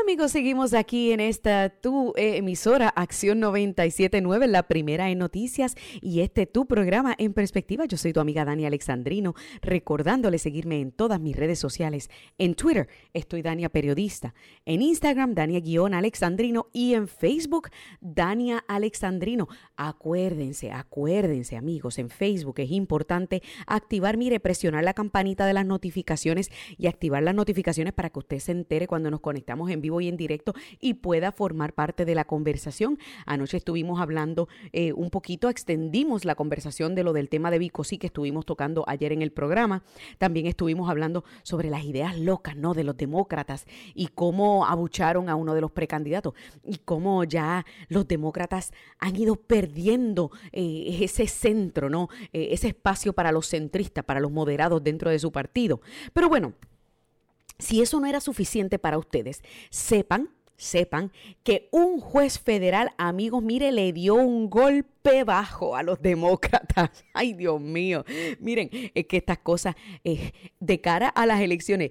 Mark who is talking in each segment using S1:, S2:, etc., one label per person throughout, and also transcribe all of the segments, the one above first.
S1: Amigos, seguimos aquí en esta tu eh, emisora Acción 979, la primera en noticias y este tu programa en perspectiva. Yo soy tu amiga Dani Alexandrino, recordándole seguirme en todas mis redes sociales. En Twitter estoy Dania Periodista, en Instagram Dania-Alexandrino y en Facebook Dania Alexandrino. Acuérdense, acuérdense amigos, en Facebook es importante activar, mire, presionar la campanita de las notificaciones y activar las notificaciones para que usted se entere cuando nos conectamos en vivo y en directo y pueda formar parte de la conversación. Anoche estuvimos hablando eh, un poquito, extendimos la conversación de lo del tema de Bicosí que estuvimos tocando ayer en el programa. También estuvimos hablando sobre las ideas locas, ¿no? De los demócratas y cómo abucharon a uno de los precandidatos y cómo ya los demócratas han ido perdiendo eh, ese centro, ¿no? Eh, ese espacio para los centristas, para los moderados dentro de su partido. Pero bueno, si eso no era suficiente para ustedes, sepan, sepan que un juez federal, amigos, mire, le dio un golpe bajo a los demócratas. Ay, Dios mío. Miren, es que estas cosas, eh, de cara a las elecciones,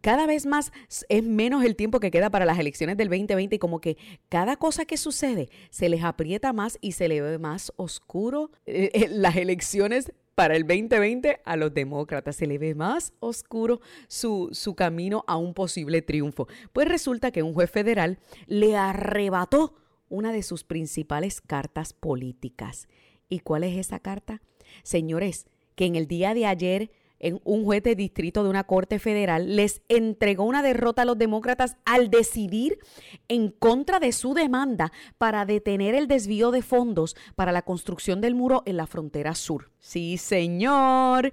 S1: cada vez más es menos el tiempo que queda para las elecciones del 2020 y como que cada cosa que sucede se les aprieta más y se le ve más oscuro eh, eh, las elecciones para el 2020 a los demócratas. Se le ve más oscuro su, su camino a un posible triunfo. Pues resulta que un juez federal le arrebató una de sus principales cartas políticas. ¿Y cuál es esa carta? Señores, que en el día de ayer en un juez de distrito de una corte federal les entregó una derrota a los demócratas al decidir en contra de su demanda para detener el desvío de fondos para la construcción del muro en la frontera sur. Sí, señor.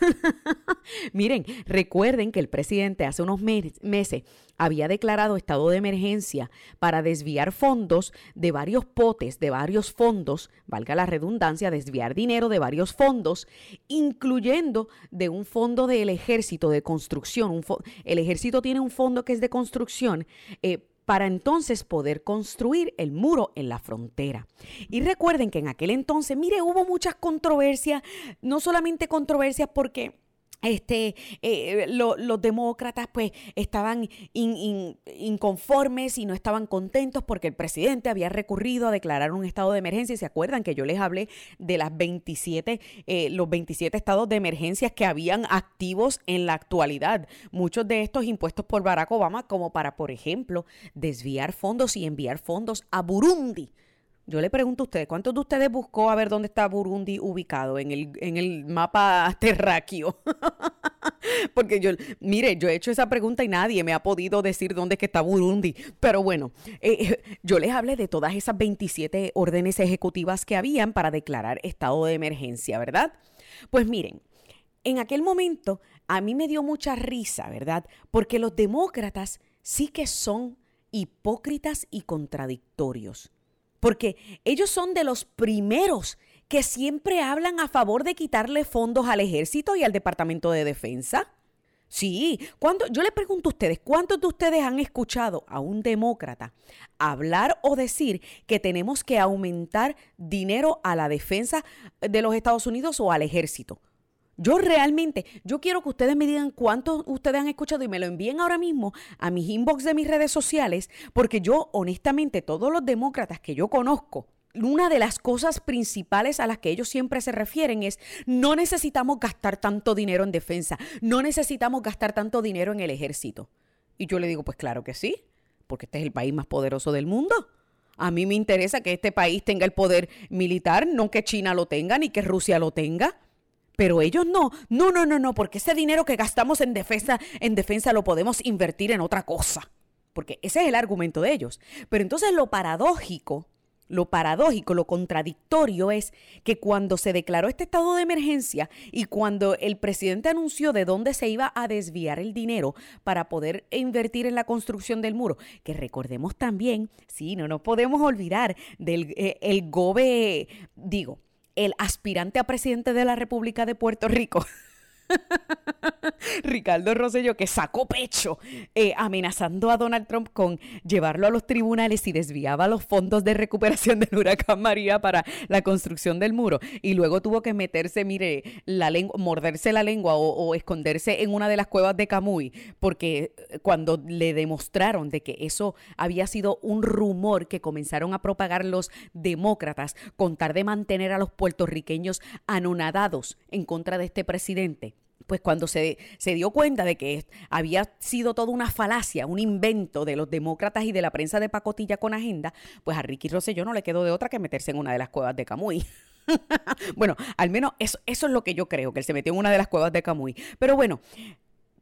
S1: Miren, recuerden que el presidente hace unos meses había declarado estado de emergencia para desviar fondos de varios potes, de varios fondos, valga la redundancia, desviar dinero de varios fondos, incluyendo un fondo del ejército de construcción. el ejército tiene un fondo que es de construcción. Eh, para entonces poder construir el muro en la frontera. Y recuerden que en aquel entonces, mire, hubo muchas controversias, no solamente controversias porque este, eh, los demócratas pues estaban inconformes y no estaban contentos porque el presidente había recurrido a declarar un estado de emergencia. ¿Se acuerdan que yo les hablé de las 27, eh, los 27 estados de emergencia que habían activos en la actualidad? Muchos de estos impuestos por Barack Obama como para, por ejemplo, desviar fondos y enviar fondos a Burundi yo le pregunto a ustedes, ¿cuántos de ustedes buscó a ver dónde está Burundi ubicado en el, en el mapa terráqueo? Porque yo, mire, yo he hecho esa pregunta y nadie me ha podido decir dónde está Burundi. Pero bueno, eh, eh, yo les hablé de todas esas 27 órdenes ejecutivas que habían para declarar estado de emergencia, ¿verdad? Pues miren, en aquel momento a mí me dio mucha risa, ¿verdad? Porque los demócratas sí que son hipócritas y contradictorios porque ellos son de los primeros que siempre hablan a favor de quitarle fondos al ejército y al Departamento de Defensa. Sí, cuando, yo le pregunto a ustedes, ¿cuántos de ustedes han escuchado a un demócrata hablar o decir que tenemos que aumentar dinero a la defensa de los Estados Unidos o al ejército? Yo realmente, yo quiero que ustedes me digan cuántos ustedes han escuchado y me lo envíen ahora mismo a mis inbox de mis redes sociales, porque yo honestamente, todos los demócratas que yo conozco, una de las cosas principales a las que ellos siempre se refieren es no necesitamos gastar tanto dinero en defensa, no necesitamos gastar tanto dinero en el ejército. Y yo le digo, pues claro que sí, porque este es el país más poderoso del mundo. A mí me interesa que este país tenga el poder militar, no que China lo tenga ni que Rusia lo tenga. Pero ellos no, no, no, no, no, porque ese dinero que gastamos en defensa, en defensa lo podemos invertir en otra cosa. Porque ese es el argumento de ellos. Pero entonces lo paradójico lo paradójico, lo contradictorio es que cuando se declaró este estado de emergencia y cuando el presidente anunció de dónde se iba a desviar el dinero para poder invertir en la construcción del muro, que recordemos también, sí, no nos podemos olvidar del eh, el gobe, digo, el aspirante a presidente de la República de Puerto Rico. Ricardo Rosselló, que sacó pecho eh, amenazando a Donald Trump con llevarlo a los tribunales y desviaba los fondos de recuperación del huracán María para la construcción del muro. Y luego tuvo que meterse, mire, la lengua, morderse la lengua o, o esconderse en una de las cuevas de Camuy, porque eh, cuando le demostraron de que eso había sido un rumor que comenzaron a propagar los demócratas con tal de mantener a los puertorriqueños anonadados en contra de este presidente pues cuando se, se, dio cuenta de que había sido toda una falacia, un invento de los demócratas y de la prensa de pacotilla con agenda, pues a Ricky Rosselló no le quedó de otra que meterse en una de las cuevas de Camuy. bueno, al menos eso, eso es lo que yo creo, que él se metió en una de las cuevas de Camuy. Pero bueno,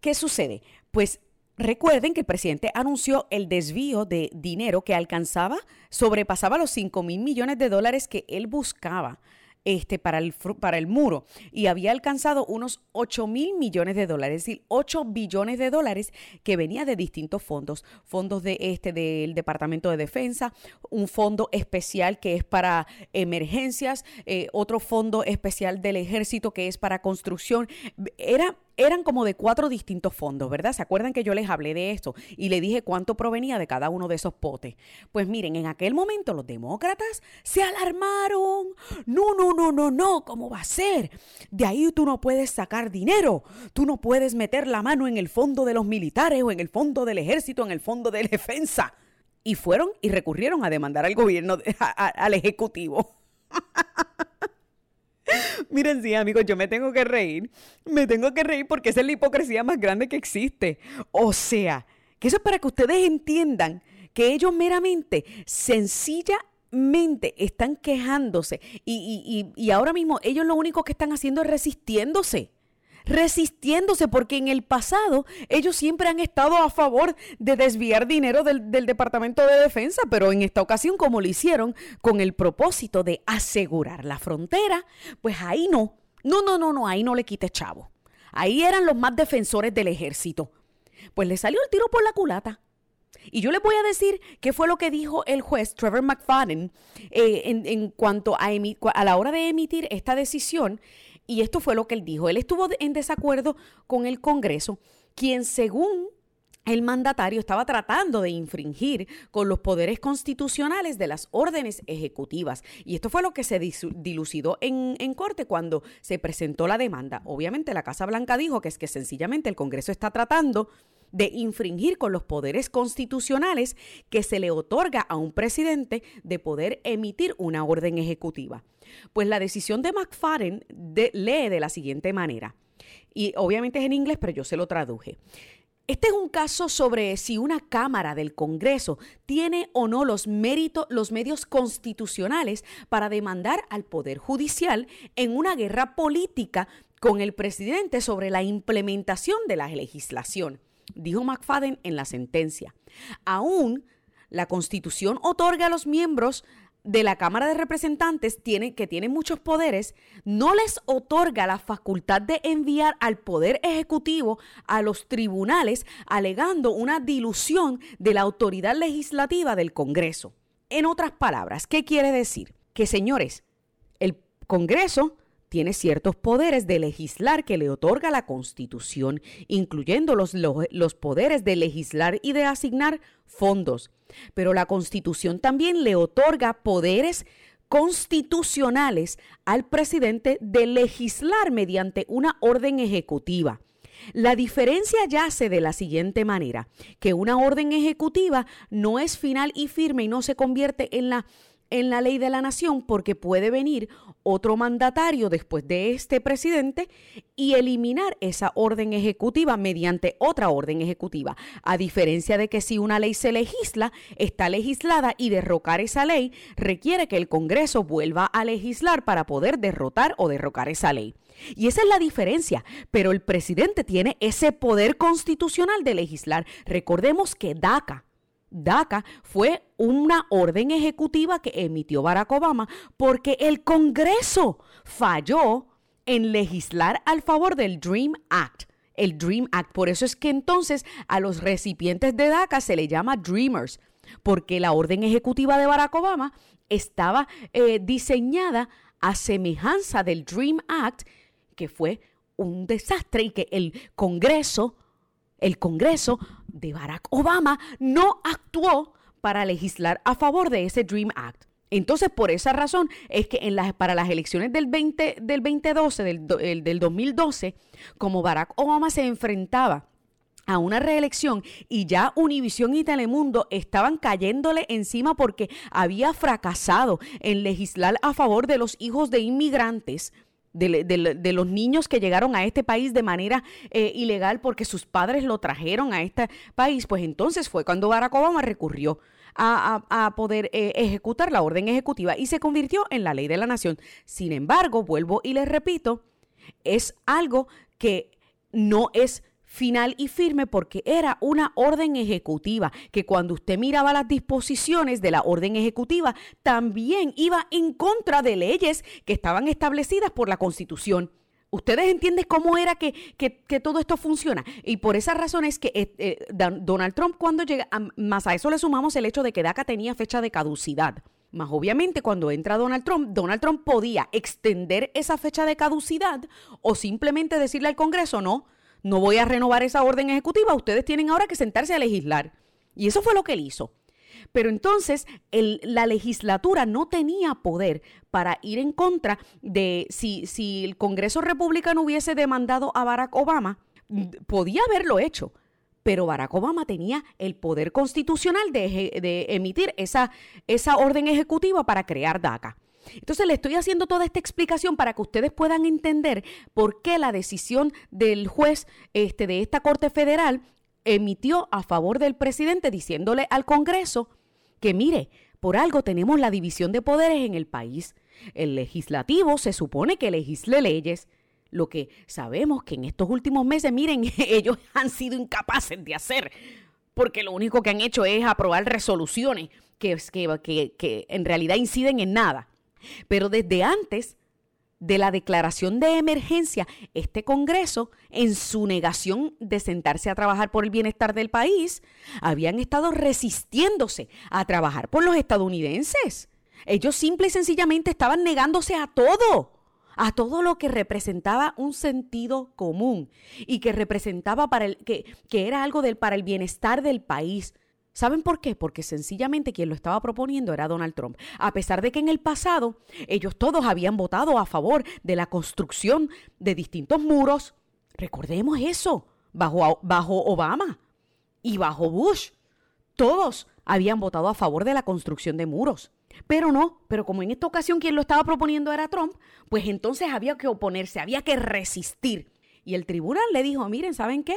S1: ¿qué sucede? Pues Recuerden que el presidente anunció el desvío de dinero que alcanzaba, sobrepasaba los 5 mil millones de dólares que él buscaba este, para, el, para el muro y había alcanzado unos 8 mil millones de dólares, es decir, 8 billones de dólares que venía de distintos fondos, fondos de este del Departamento de Defensa, un fondo especial que es para emergencias, eh, otro fondo especial del ejército que es para construcción. Era eran como de cuatro distintos fondos, ¿verdad? ¿Se acuerdan que yo les hablé de esto y le dije cuánto provenía de cada uno de esos potes? Pues miren, en aquel momento los demócratas se alarmaron. No, no, no, no, no, ¿cómo va a ser? De ahí tú no puedes sacar dinero. Tú no puedes meter la mano en el fondo de los militares o en el fondo del ejército, en el fondo de defensa. Y fueron y recurrieron a demandar al gobierno, al ejecutivo. Miren, sí, amigos, yo me tengo que reír. Me tengo que reír porque esa es la hipocresía más grande que existe. O sea, que eso es para que ustedes entiendan que ellos meramente, sencillamente, están quejándose. Y, y, y ahora mismo ellos lo único que están haciendo es resistiéndose resistiéndose porque en el pasado ellos siempre han estado a favor de desviar dinero del, Departamento de Defensa, pero en esta ocasión como lo hicieron con el propósito de asegurar la frontera, pues ahí no, no, no, no, no, ahí no le quite chavo. Ahí eran los más defensores del ejército. Pues le salió el tiro por la culata. Y yo les voy a decir qué fue lo que dijo el juez Trevor McFadden eh, en, en, cuanto a, a la hora de emitir esta decisión y esto fue lo que él dijo. Él estuvo en desacuerdo con el Congreso, quien según el mandatario estaba tratando de infringir con los poderes constitucionales de las órdenes ejecutivas. Y esto fue lo que se dilucidó en, en, corte cuando se presentó la demanda. Obviamente la Casa Blanca dijo que es que sencillamente el Congreso está tratando de infringir con los poderes constitucionales que se le otorga a un presidente de poder emitir una orden ejecutiva. Pues la decisión de McFarren lee de la siguiente manera, y obviamente es en inglés, pero yo se lo traduje. Este es un caso sobre si una Cámara del Congreso tiene o no los méritos, los medios constitucionales para demandar al Poder Judicial en una guerra política con el presidente sobre la implementación de la legislación dijo McFadden en la sentencia. Aún la Constitución otorga a los miembros de la Cámara de Representantes que tienen muchos poderes, no les otorga la facultad de enviar al Poder Ejecutivo a los tribunales alegando una dilución de la autoridad legislativa del Congreso. En otras palabras, ¿qué quiere decir? Que señores, el Congreso tiene ciertos poderes de legislar que le otorga la Constitución, incluyendo los, los, poderes de legislar y de asignar fondos. Pero la Constitución también le otorga poderes constitucionales al presidente de legislar mediante una orden ejecutiva. La diferencia yace de la siguiente manera, que una orden ejecutiva no es final y firme y no se convierte en la en la ley de la nación porque puede venir otro mandatario después de este presidente y eliminar esa orden ejecutiva mediante otra orden ejecutiva. A diferencia de que si una ley se legisla, está legislada y derrocar esa ley requiere que el Congreso vuelva a legislar para poder derrotar o derrocar esa ley. Y esa es la diferencia, pero el presidente tiene ese poder constitucional de legislar. Recordemos que DACA, DACA fue una orden ejecutiva que emitió Barack Obama porque el Congreso falló en legislar al favor del Dream Act. El Dream Act. Por eso es que entonces a los recipientes de DACA se le llama Dreamers, porque la orden ejecutiva de Barack Obama estaba eh, diseñada a semejanza del Dream Act, que fue un desastre y que el Congreso, el Congreso de Barack Obama no actuó para legislar a favor de ese Dream Act. Entonces, por esa razón es que en para las elecciones del, 20, del 2012, del, del 2012, como Barack Obama se enfrentaba a una reelección y ya Univisión y Telemundo estaban cayéndole encima porque había fracasado en legislar a favor de los hijos de inmigrantes. De, los niños que llegaron a este país de manera eh, ilegal porque sus padres lo trajeron a este país, pues entonces fue cuando Barack Obama recurrió a, poder eh, ejecutar la orden ejecutiva y se convirtió en la ley de la nación. Sin embargo, vuelvo y les repito, es algo que no es final y firme porque era una orden ejecutiva, que cuando usted miraba las disposiciones de la orden ejecutiva, también iba en contra de leyes que estaban establecidas por la Constitución. ¿Ustedes entienden cómo era que, todo esto funciona? Y por esa razón es que eh, eh, Donald Trump cuando llega, más a eso le sumamos el hecho de que DACA tenía fecha de caducidad. Más obviamente cuando entra Donald Trump, Donald Trump podía extender esa fecha de caducidad o simplemente decirle al Congreso, no, no voy a renovar esa orden ejecutiva, ustedes tienen ahora que sentarse a legislar. Y eso fue lo que él hizo. Pero entonces la legislatura no tenía poder para ir en contra de si, si el Congreso republicano hubiese demandado a Barack Obama, podía haberlo hecho. Pero Barack Obama tenía el poder constitucional de, de emitir esa, esa orden ejecutiva para crear DACA. Entonces le estoy haciendo toda esta explicación para que ustedes puedan entender por qué la decisión del juez este, de esta Corte Federal emitió a favor del presidente diciéndole al Congreso que mire, por algo tenemos la división de poderes en el país. El legislativo se supone que legisle leyes. Lo que sabemos que en estos últimos meses, miren, ellos han sido incapaces de hacer, porque lo único que han hecho es aprobar resoluciones que, que, que en realidad inciden en nada. Pero desde antes de la declaración de emergencia, este Congreso, en su negación de sentarse a trabajar por el bienestar del país, habían estado resistiéndose a trabajar por los estadounidenses. Ellos simple y sencillamente estaban negándose a todo, a todo lo que representaba un sentido común y que representaba para el que, que era algo del para el bienestar del país. ¿Saben por qué? Porque sencillamente quien lo estaba proponiendo era Donald Trump. A pesar de que en el pasado ellos todos habían votado a favor de la construcción de distintos muros, recordemos eso, bajo, bajo Obama y bajo Bush, todos habían votado a favor de la construcción de muros. Pero no, pero como en esta ocasión quien lo estaba proponiendo era Trump, pues entonces había que oponerse, había que resistir. Y el tribunal le dijo, miren, ¿saben qué?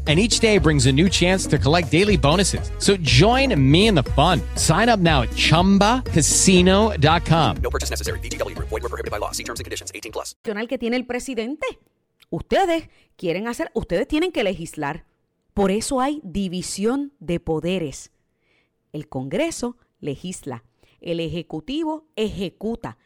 S2: and each day brings a new chance to collect daily bonuses. So join me in the fun. Sign up now at ChumbaCasino.com.
S3: No purchase necessary. BGW. Void were prohibited by law. See terms and conditions. 18 plus.
S1: que tiene el presidente. Ustedes quieren hacer, ustedes tienen que legislar. Por eso hay división de poderes. El Congreso legisla, el Ejecutivo ejecuta,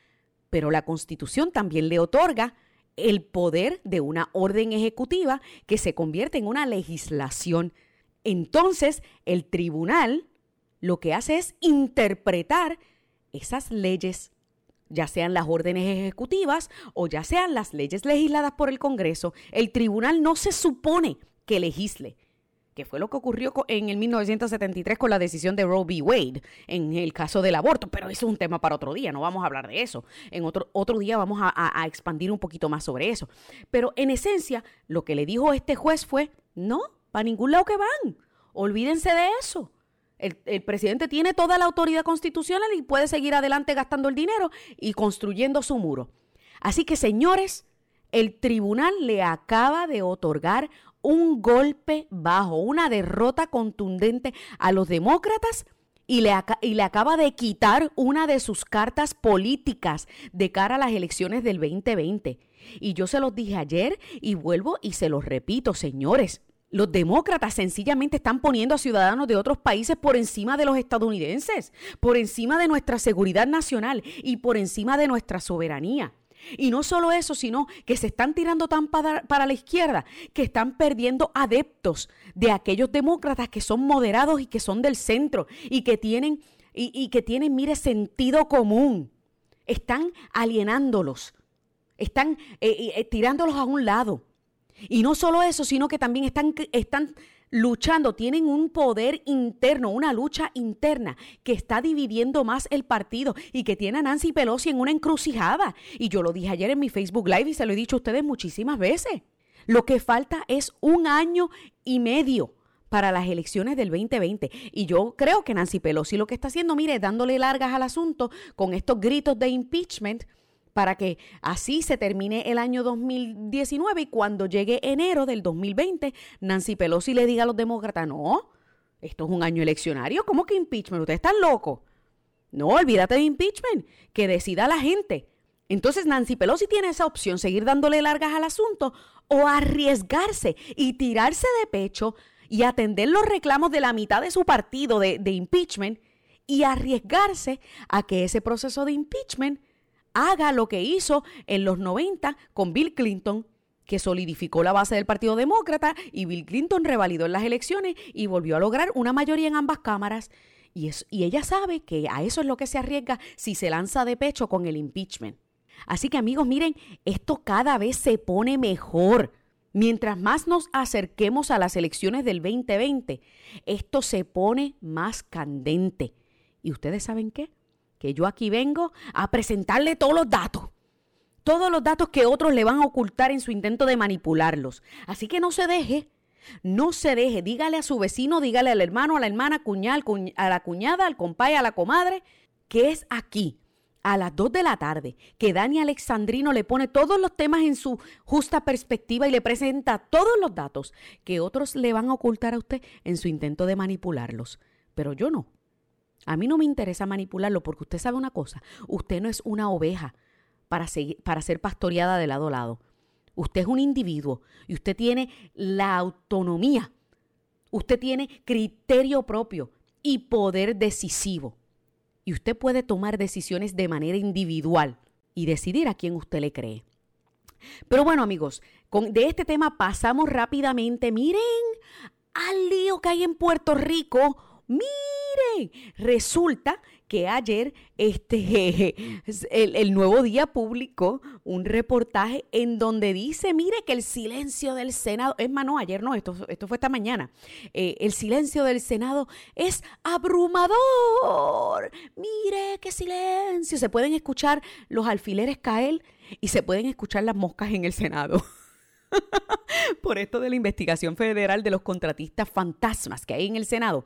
S1: pero la Constitución también le otorga el poder de una orden ejecutiva que se convierte en una legislación. Entonces, el tribunal lo que hace es interpretar esas leyes, ya sean las órdenes ejecutivas o ya sean las leyes legisladas por el Congreso. El tribunal no se supone que legisle que fue lo que ocurrió en el 1973 con la decisión de Roe v. Wade en el caso del aborto, pero eso es un tema para otro día, no vamos a hablar de eso. En otro, otro día vamos a, expandir un poquito más sobre eso. Pero en esencia, lo que le dijo este juez fue, no, para ningún lado que van, olvídense de eso. El, presidente tiene toda la autoridad constitucional y puede seguir adelante gastando el dinero y construyendo su muro. Así que, señores, el tribunal le acaba de otorgar un golpe bajo, una derrota contundente a los demócratas y le, acaba de quitar una de sus cartas políticas de cara a las elecciones del 2020. Y yo se los dije ayer y vuelvo y se los repito, señores. Los demócratas sencillamente están poniendo a ciudadanos de otros países por encima de los estadounidenses, por encima de nuestra seguridad nacional y por encima de nuestra soberanía. Y no solo eso, sino que se están tirando tan para, la izquierda que están perdiendo adeptos de aquellos demócratas que son moderados y que son del centro y que tienen, y, y que tienen, mire, sentido común. Están alienándolos, están eh, eh, tirándolos a un lado. Y no solo eso, sino que también están, están luchando, tienen un poder interno, una lucha interna que está dividiendo más el partido y que tiene a Nancy Pelosi en una encrucijada. Y yo lo dije ayer en mi Facebook Live y se lo he dicho a ustedes muchísimas veces. Lo que falta es un año y medio para las elecciones del 2020. Y yo creo que Nancy Pelosi lo que está haciendo, mire, dándole largas al asunto con estos gritos de impeachment para que así se termine el año 2019 y cuando llegue enero del 2020, Nancy Pelosi le diga a los demócratas, no, esto es un año eleccionario, ¿cómo que impeachment? Ustedes están locos. No, olvídate de impeachment, que decida la gente. Entonces Nancy Pelosi tiene esa opción, seguir dándole largas al asunto o arriesgarse y tirarse de pecho y atender los reclamos de la mitad de su partido de, de impeachment y arriesgarse a que ese proceso de impeachment haga lo que hizo en los 90 con Bill Clinton, que solidificó la base del Partido Demócrata y Bill Clinton revalidó en las elecciones y volvió a lograr una mayoría en ambas cámaras. Y, y ella sabe que a eso es lo que se arriesga si se lanza de pecho con el impeachment. Así que amigos, miren, esto cada vez se pone mejor. Mientras más nos acerquemos a las elecciones del 2020, esto se pone más candente. ¿Y ustedes saben qué? Que yo aquí vengo a presentarle todos los datos. Todos los datos que otros le van a ocultar en su intento de manipularlos. Así que no se deje. No se deje. Dígale a su vecino, dígale al hermano, a la hermana, cuñal, a la cuñada, al compay, a la comadre, que es aquí, a las 2 de la tarde, que Dani Alexandrino le pone todos los temas en su justa perspectiva y le presenta todos los datos que otros le van a ocultar a usted en su intento de manipularlos. Pero yo no. A mí no me interesa manipularlo porque usted sabe una cosa, usted no es una oveja para, ser pastoreada de lado a lado. Usted es un individuo y usted tiene la autonomía, usted tiene criterio propio y poder decisivo. Y usted puede tomar decisiones de manera individual y decidir a quién usted le cree. Pero bueno amigos, con, de este tema pasamos rápidamente. Miren al lío que hay en Puerto Rico Miren, resulta que ayer este, el, Nuevo Día publicó un reportaje en donde dice, mire que el silencio del Senado, es más, no, ayer no, esto, esto fue esta mañana, eh, el silencio del Senado es abrumador. Mire qué silencio. Se pueden escuchar los alfileres caer y se pueden escuchar las moscas en el Senado. Por esto de la investigación federal de los contratistas fantasmas que hay en el Senado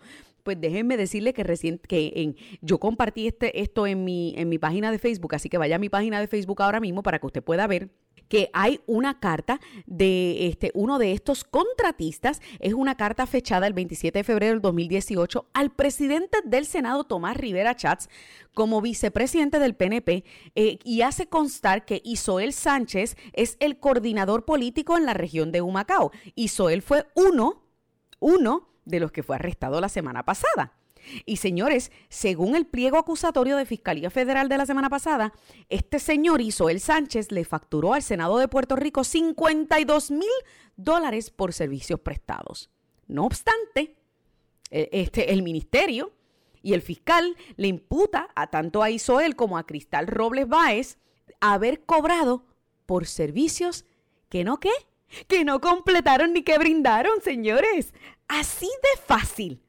S1: pues déjenme decirle que recién que yo compartí este, esto en mi, en mi página de Facebook, así que vaya a mi página de Facebook ahora mismo para que usted pueda ver que hay una carta de este, uno de estos contratistas, es una carta fechada el 27 de febrero del 2018 al presidente del Senado, Tomás Rivera Chats, como vicepresidente del PNP, eh, y hace constar que Isoel Sánchez es el coordinador político en la región de Humacao. Isoel fue uno, uno de los que fue arrestado la semana pasada. Y señores, según el pliego acusatorio de Fiscalía Federal de la semana pasada, este señor Isoel Sánchez le facturó al Senado de Puerto Rico 52 mil dólares por servicios prestados. No obstante, e, este, el ministerio y el fiscal le imputa a tanto a Isoel como a Cristal Robles Báez haber cobrado por servicios que no qué, que no completaron ni que brindaron, señores. Así de fácil.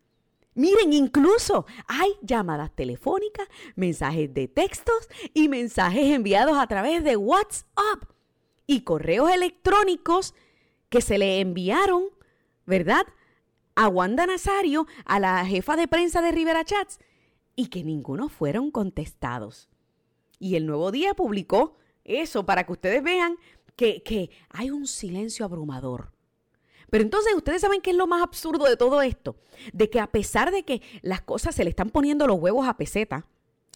S1: Miren, incluso hay llamadas telefónicas, mensajes de textos y mensajes enviados a través de WhatsApp y correos electrónicos que se le enviaron, ¿verdad? a Wanda Nazario, a la jefa de prensa de Rivera Chats, y que ninguno fueron contestados. Y el nuevo día publicó eso para que ustedes vean que, que hay un silencio abrumador. Pero entonces ustedes saben qué es lo más absurdo de todo esto, de que a pesar de que las cosas se le están poniendo los huevos a peseta,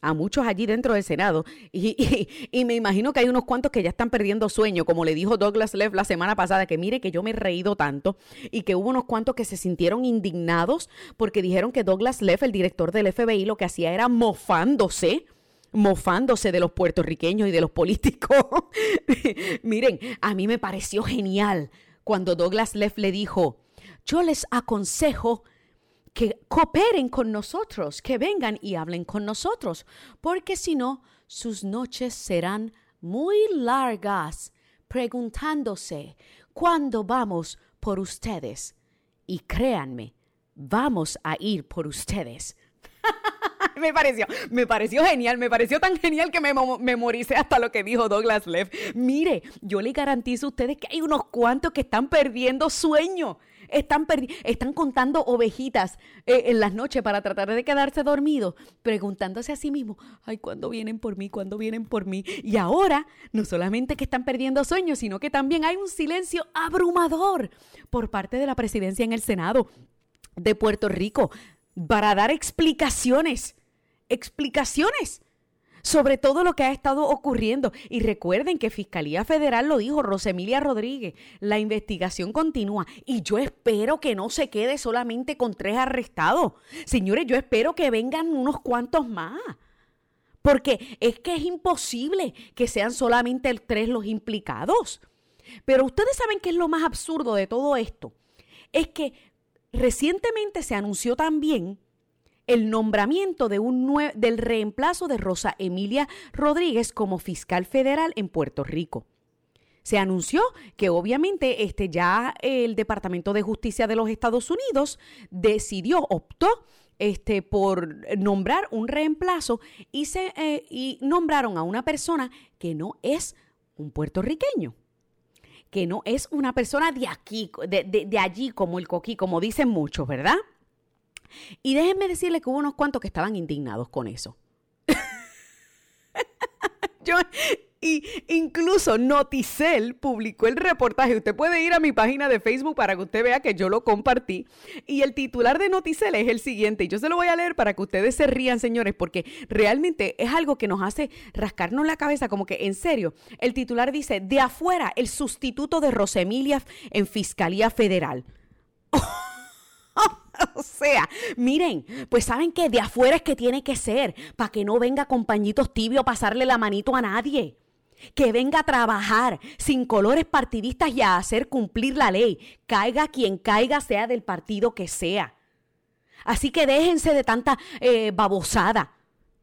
S1: a muchos allí dentro del Senado. Y, me imagino que hay unos cuantos que ya están perdiendo sueño, como le dijo Douglas Leff la semana pasada, que mire que yo me he reído tanto y que hubo unos cuantos que se sintieron indignados porque dijeron que Douglas Leff, el director del FBI, lo que hacía era mofándose mofándose de los puertorriqueños y de los políticos. Miren, a mí me pareció genial cuando Douglas Leff le dijo, yo les aconsejo que cooperen con nosotros, que vengan y hablen con nosotros, porque si no, sus noches serán muy largas preguntándose cuándo vamos por ustedes. Y créanme, vamos a ir por ustedes. me pareció, me pareció genial, me pareció tan genial que me memoricé hasta lo que dijo Douglas Leff. Mire, yo le garantizo a ustedes que hay unos cuantos que están perdiendo sueño están, están contando ovejitas eh, en las noches para tratar de quedarse dormidos, preguntándose a sí mismos, ay, ¿cuándo vienen por mí? ¿Cuándo vienen por mí? Y ahora, no solamente que están perdiendo sueños, sino que también hay un silencio abrumador por parte de la presidencia en el Senado de Puerto Rico para dar explicaciones, explicaciones sobre todo lo que ha estado ocurriendo. Y recuerden que Fiscalía Federal lo dijo Rosemilia Rodríguez, la investigación continúa y yo espero que no se quede solamente con tres arrestados. Señores, yo espero que vengan unos cuantos más. Porque es que es imposible que sean solamente tres los implicados. Pero ustedes saben qué es lo más absurdo de todo esto. Es que recientemente se anunció también el nombramiento de un del reemplazo de Rosa Emilia Rodríguez como fiscal federal en Puerto Rico. Se anunció que obviamente este, ya el Departamento de Justicia de los Estados Unidos decidió, optó este, por nombrar un reemplazo y, se, eh, y nombraron a una persona que no es un puertorriqueño que no es una persona de aquí, de, de allí como el coquí, como dicen muchos, ¿verdad? Y déjenme decirle que hubo unos cuantos que estaban indignados con eso. Yo, y incluso Noticel publicó el reportaje. Usted puede ir a mi página de Facebook para que usted vea que yo lo compartí. Y el titular de Noticel es el siguiente. Y yo se lo voy a leer para que ustedes se rían, señores, porque realmente es algo que nos hace rascarnos la cabeza, como que en serio. El titular dice: De afuera, el sustituto de Rosemilia en Fiscalía Federal. o sea, miren, pues saben que de afuera es que tiene que ser, para que no venga compañitos tibios a pasarle la manito a nadie. Que venga a trabajar sin colores partidistas y a hacer cumplir la ley. Caiga quien caiga, sea del partido que sea. Así que déjense de tanta eh, babosada.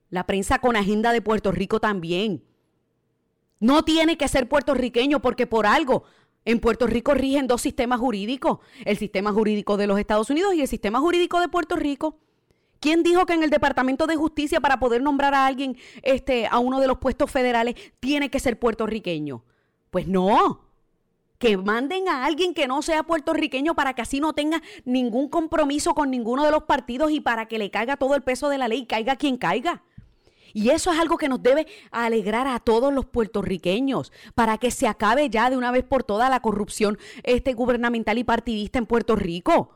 S1: La prensa con agenda de Puerto Rico también. No tiene que ser puertorriqueño porque por algo en Puerto Rico rigen dos sistemas jurídicos, el sistema jurídico de los Estados Unidos y el sistema jurídico de Puerto Rico. ¿Quién dijo que en el Departamento de Justicia para poder nombrar a alguien este, a uno de los puestos federales tiene que ser puertorriqueño? Pues no. Que manden a alguien que no sea puertorriqueño para que así no tenga ningún compromiso con ninguno de los partidos y para que le caiga todo el peso de la ley, caiga quien caiga. Y eso es algo que nos debe alegrar a todos los puertorriqueños para que se acabe ya de una vez por todas la corrupción este, gubernamental y partidista en Puerto Rico.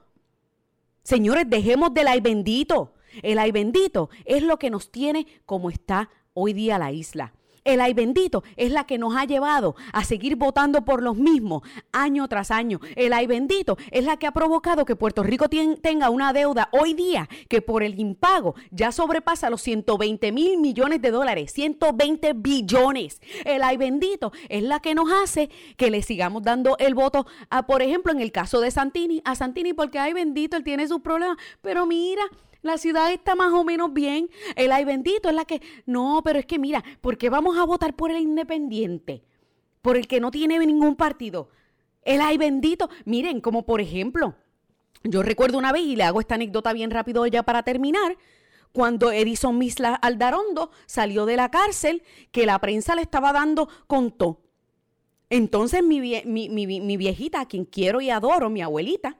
S1: Señores, dejemos del ay bendito. El ay bendito es lo que nos tiene como está hoy día la isla. El ay bendito es la que nos ha llevado a seguir votando por los mismos año tras año. El ay bendito es la que ha provocado que Puerto Rico tenga una deuda hoy día que por el impago ya sobrepasa los 120 mil millones de dólares, 120 billones. El ay bendito es la que nos hace que le sigamos dando el voto a, por ejemplo, en el caso de Santini, a Santini porque ay bendito, él tiene sus problemas, pero mira, la ciudad está más o menos bien. El ay bendito es la que, no, pero es que mira, ¿por qué vamos a votar por el independiente? Por el que no tiene ningún partido. El ay bendito, miren, como por ejemplo, yo recuerdo una vez, y le hago esta anécdota bien rápido ya para terminar, cuando Edison Misla Aldarondo salió de la cárcel, que la prensa le estaba dando contó. Entonces mi, mi, mi, mi viejita, a quien quiero y adoro, mi abuelita,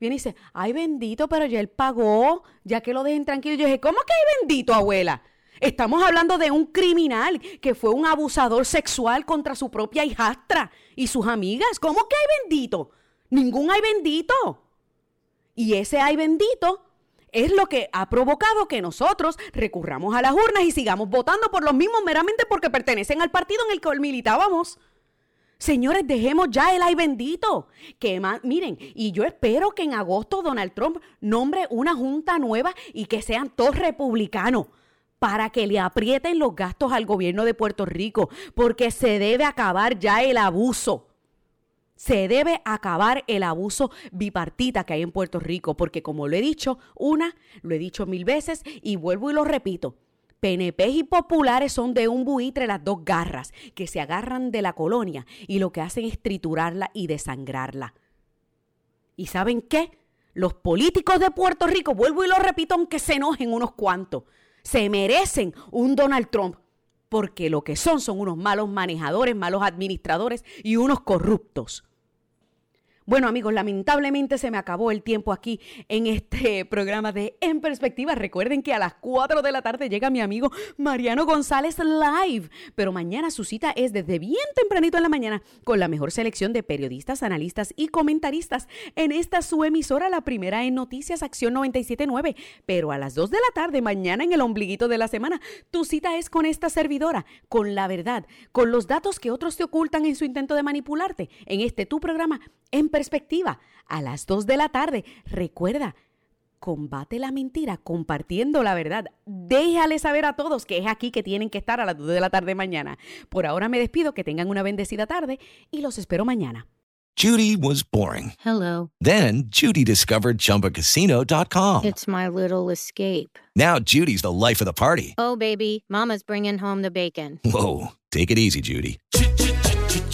S1: viene y dice, ay bendito, pero ya él pagó, ya que lo dejen tranquilo. Yo dije, ¿cómo que ay bendito, abuela? Estamos hablando de un criminal que fue un abusador sexual contra su propia hijastra y sus amigas. ¿Cómo que hay bendito? Ningún hay bendito. Y ese ay bendito es lo que ha provocado que nosotros recurramos a las urnas y sigamos votando por los mismos meramente porque pertenecen al partido en el que militábamos. Señores, dejemos ya el ay bendito. Que miren, y yo espero que en agosto Donald Trump nombre una junta nueva y que sean todos republicanos para que le aprieten los gastos al gobierno de Puerto Rico, porque se debe acabar ya el abuso. Se debe acabar el abuso bipartita que hay en Puerto Rico, porque como lo he dicho una, lo he dicho mil veces y vuelvo y lo repito. PNP y populares son de un buitre las dos garras, que se agarran de la colonia y lo que hacen es triturarla y desangrarla. ¿Y saben qué? Los políticos de Puerto Rico, vuelvo y lo repito aunque se enojen unos cuantos, se merecen un Donald Trump porque lo que son son unos malos manejadores, malos administradores y unos corruptos. Bueno amigos, lamentablemente se me acabó el tiempo aquí en este programa de En Perspectiva. Recuerden que a las 4 de la tarde llega mi amigo Mariano González Live, pero mañana su cita es desde bien tempranito en la mañana con la mejor selección de periodistas, analistas y comentaristas en esta su emisora, la primera en Noticias Acción 979. Pero a las 2 de la tarde, mañana en el ombliguito de la semana, tu cita es con esta servidora, con la verdad, con los datos que otros te ocultan en su intento de manipularte. En este tu programa, En perspectiva a las 2 de la tarde. Recuerda, combate la mentira compartiendo la verdad. Déjale saber a todos que es aquí que tienen que estar a las 2 de la tarde mañana. Por ahora me despido, que tengan una bendecida tarde y los espero mañana.
S4: Judy was boring.
S5: Hello.
S4: Then Judy discovered chumbacasino.com.
S5: It's my little escape.
S4: Now Judy's the life of the party.
S5: Oh baby, mama's bringing home the bacon.
S4: Whoa, take it easy Judy.